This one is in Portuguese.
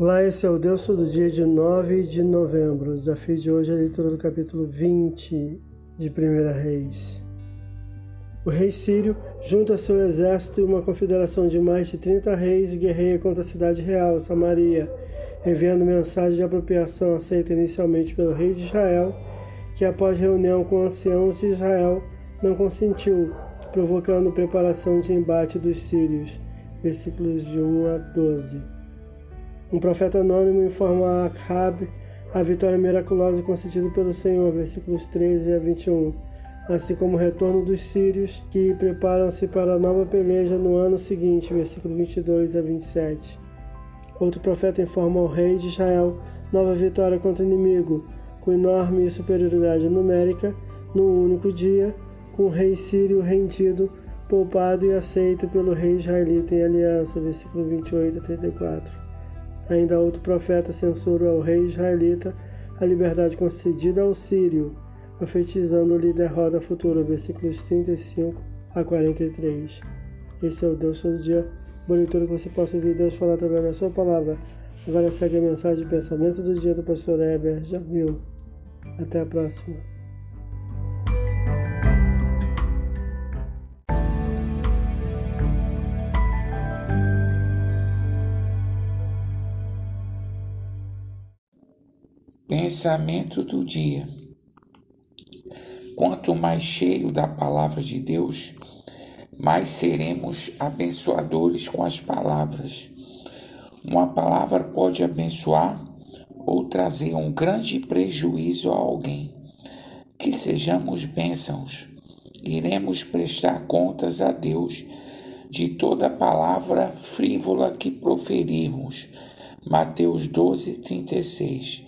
Olá, esse é o Deus do dia de 9 de novembro. O desafio de hoje é a leitura do capítulo 20 de 1 Reis. O rei sírio junta seu exército e uma confederação de mais de 30 reis guerreia contra a cidade real, Samaria, enviando mensagem de apropriação aceita inicialmente pelo rei de Israel, que após reunião com anciãos de Israel não consentiu, provocando preparação de embate dos sírios. Versículos de 1 a 12. Um profeta anônimo informa a Acabe a vitória miraculosa concedida pelo Senhor, versículos 13 a 21, assim como o retorno dos sírios que preparam-se para a nova peleja no ano seguinte, versículo 22 a 27. Outro profeta informa ao rei de Israel nova vitória contra o inimigo, com enorme superioridade numérica, num único dia, com o rei sírio rendido, poupado e aceito pelo rei israelita em aliança, versículo 28 a 34. Ainda outro profeta censura ao rei israelita a liberdade concedida ao sírio, profetizando-lhe derrota futura. Versículos 35 a 43. Esse é o Deus todo dia. Boa que você possa ouvir Deus falar através da sua palavra. Agora segue a mensagem de pensamento do dia do pastor Heber Jamil. Até a próxima. Pensamento do dia. Quanto mais cheio da palavra de Deus, mais seremos abençoadores com as palavras. Uma palavra pode abençoar ou trazer um grande prejuízo a alguém. Que sejamos bênçãos. Iremos prestar contas a Deus de toda palavra frívola que proferirmos. Mateus 12, 36.